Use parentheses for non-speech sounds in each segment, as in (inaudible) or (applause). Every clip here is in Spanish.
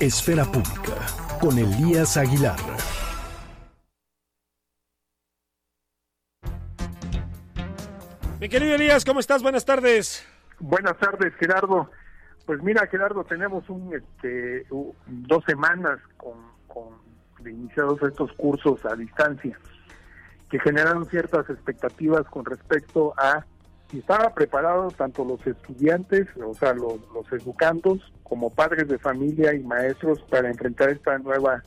Esfera Pública con Elías Aguilar. Mi querido Elías, ¿cómo estás? Buenas tardes. Buenas tardes, Gerardo. Pues mira, Gerardo, tenemos un, este, dos semanas con, con iniciados estos cursos a distancia que generaron ciertas expectativas con respecto a si estaba preparado tanto los estudiantes, o sea, los, los educandos, como padres de familia y maestros para enfrentar esta nueva,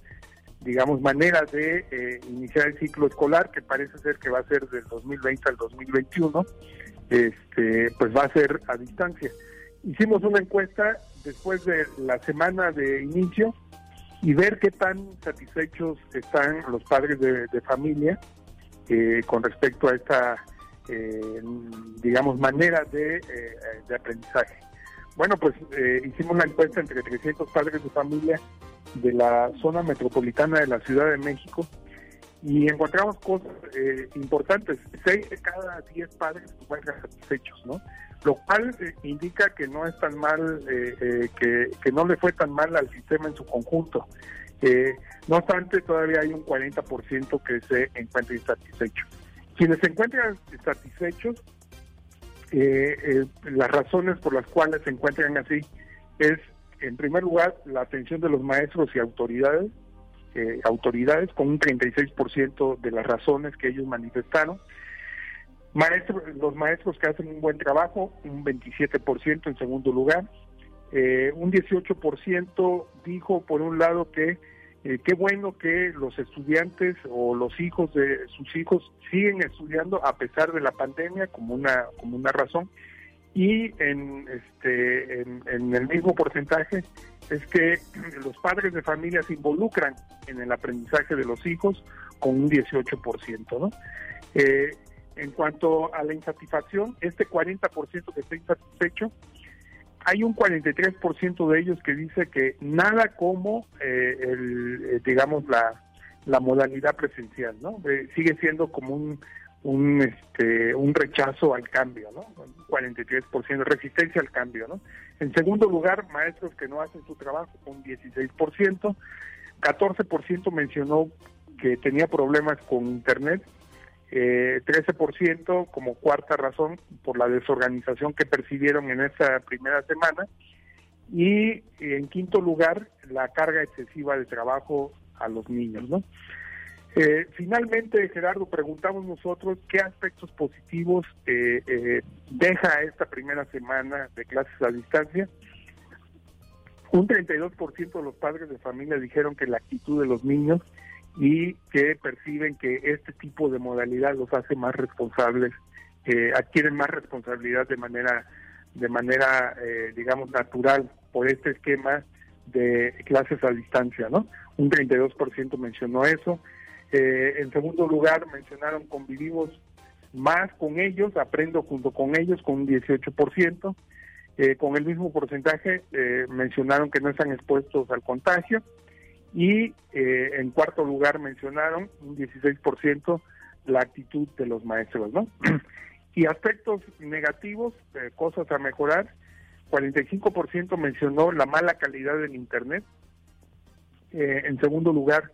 digamos, manera de eh, iniciar el ciclo escolar, que parece ser que va a ser del 2020 al 2021, este, pues va a ser a distancia. Hicimos una encuesta después de la semana de inicio y ver qué tan satisfechos están los padres de, familia eh, con respecto a esta eh, digamos, maneras de, eh, de, aprendizaje. Bueno, pues eh, hicimos una encuesta entre 300 padres de familia de la zona metropolitana de la Ciudad de México y encontramos cosas importantes. Seis de cada diez padres encuentran satisfechos. Lo cual indica que no es tan mal, que, no le fue tan mal al sistema en su conjunto. no obstante, todavía hay un 40% que se encuentra insatisfecho. Quienes se encuentran satisfechos, eh, eh, las razones por las cuales se encuentran así es, en primer lugar, la atención de los maestros y autoridades, eh, autoridades con un 36% de las razones que ellos manifestaron. Maestros, los maestros que hacen un buen trabajo, un 27% en segundo lugar. un 18% dijo, por un lado, que eh, qué bueno que los estudiantes o los hijos de sus hijos siguen estudiando a pesar de la pandemia como una como una razón y en este en, el mismo porcentaje es que (clears throat) los padres de familia se involucran en el aprendizaje de los hijos con un 18%, ¿no? Eh, en cuanto a la insatisfacción, este 40% que está insatisfecho hay un 43% de ellos que dice que nada como eh, el, eh, digamos la, la modalidad presencial, ¿no? Eh, sigue siendo como un un este un rechazo al cambio, ¿no? 43% resistencia al cambio, ¿no? En segundo lugar, maestros que no hacen su trabajo con 16%, 14% mencionó que tenía problemas con internet eh, 13% como cuarta razón por la desorganización que percibieron en esta primera semana y en quinto lugar la carga excesiva de trabajo a los niños, ¿no? Eh, finalmente, Gerardo, preguntamos nosotros qué aspectos positivos eh, eh, deja esta primera semana de clases a distancia. Un 32% de los padres de familia dijeron que la actitud de los niños y que perciben que este tipo de modalidad los hace más responsables, eh, adquieren más responsabilidad de manera, de manera eh, digamos, natural por este esquema de clases a distancia, ¿no? Un 32% mencionó eso. Eh, en segundo lugar, mencionaron convivimos más con ellos, aprendo junto con ellos con un 18%. Eh, con el mismo porcentaje mencionaron que no están expuestos al contagio y eh, en cuarto lugar mencionaron un 16% la actitud de los maestros, ¿no? (clears throat) y aspectos negativos, eh, cosas a mejorar, 45% mencionó la mala calidad del Internet. Eh, en segundo lugar,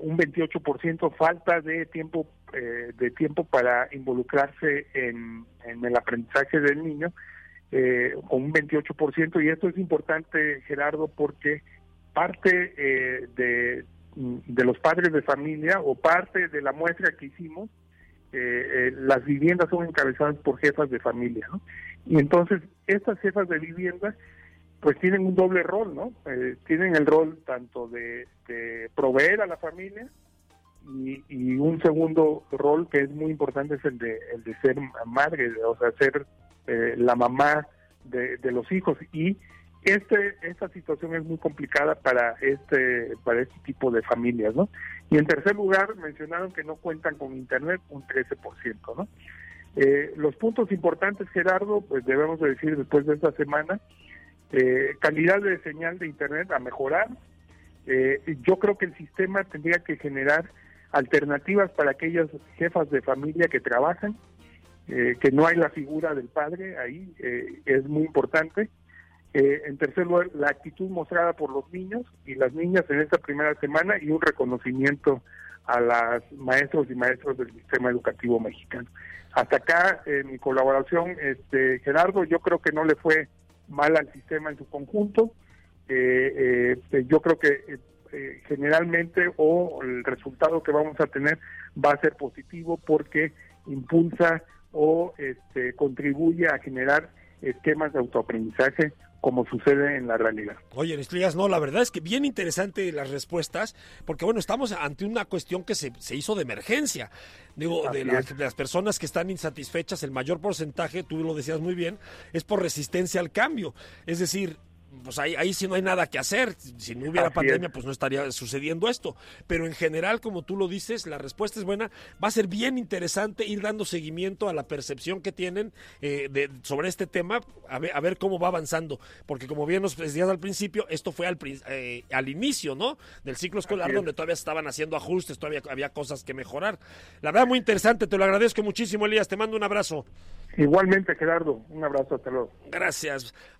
un 28% falta de tiempo de tiempo para involucrarse en, el aprendizaje del niño, con un 28%. Y esto es importante, Gerardo, porque parte eh, de, de, los padres de familia o parte de la muestra que hicimos, eh, eh, las viviendas son encabezadas por jefas de familia. Y entonces estas jefas de vivienda pues tienen un doble rol, ¿no? tienen el rol tanto de, proveer a la familia y, y, un segundo rol que es muy importante es el de, el de ser madre, o sea, ser la mamá de, de los hijos y este, esta situación es muy complicada para este, para este tipo de familias, ¿no? Y en tercer lugar, mencionaron que no cuentan con Internet un 13%, ¿no? Eh, los puntos importantes, Gerardo, pues debemos decir después de esta semana, eh, calidad de señal de Internet a mejorar. Eh, yo creo que el sistema tendría que generar alternativas para aquellas jefas de familia que trabajan, que no hay la figura del padre ahí, es muy importante Eh, en tercer lugar, la actitud mostrada por los niños y las niñas en esta primera semana y un reconocimiento a las maestros y maestros del sistema educativo mexicano. Hasta acá, mi colaboración, este Gerardo, yo creo que no le fue mal al sistema en su conjunto. Eh, eh, yo creo que eh, generalmente o el resultado que vamos a tener va a ser positivo porque impulsa o este, contribuye a generar esquemas de autoaprendizaje como sucede en la realidad. Oye, Estrellas, no, la verdad es que bien interesante las respuestas, porque bueno, estamos ante una cuestión que se, se hizo de emergencia. Digo, de las, de las, personas que están insatisfechas, el mayor porcentaje, tú lo decías muy bien, es por resistencia al cambio. Es decir, pues ahí, ahí sí no hay nada que hacer. Si no hubiera pandemia, pues no estaría sucediendo esto. Pero en general, como tú lo dices, la respuesta es buena. Va a ser bien interesante ir dando seguimiento a la percepción que tienen eh, de, sobre este tema, a ver, a ver, cómo va avanzando. Porque como bien nos decías al principio, esto fue al, eh, al inicio, ¿no? Del ciclo escolar, donde todavía estaban haciendo ajustes, todavía había cosas que mejorar. La verdad, muy interesante. Te lo agradezco muchísimo, Elías. Te mando un abrazo. Igualmente, Gerardo. Un abrazo. Hasta luego. Gracias.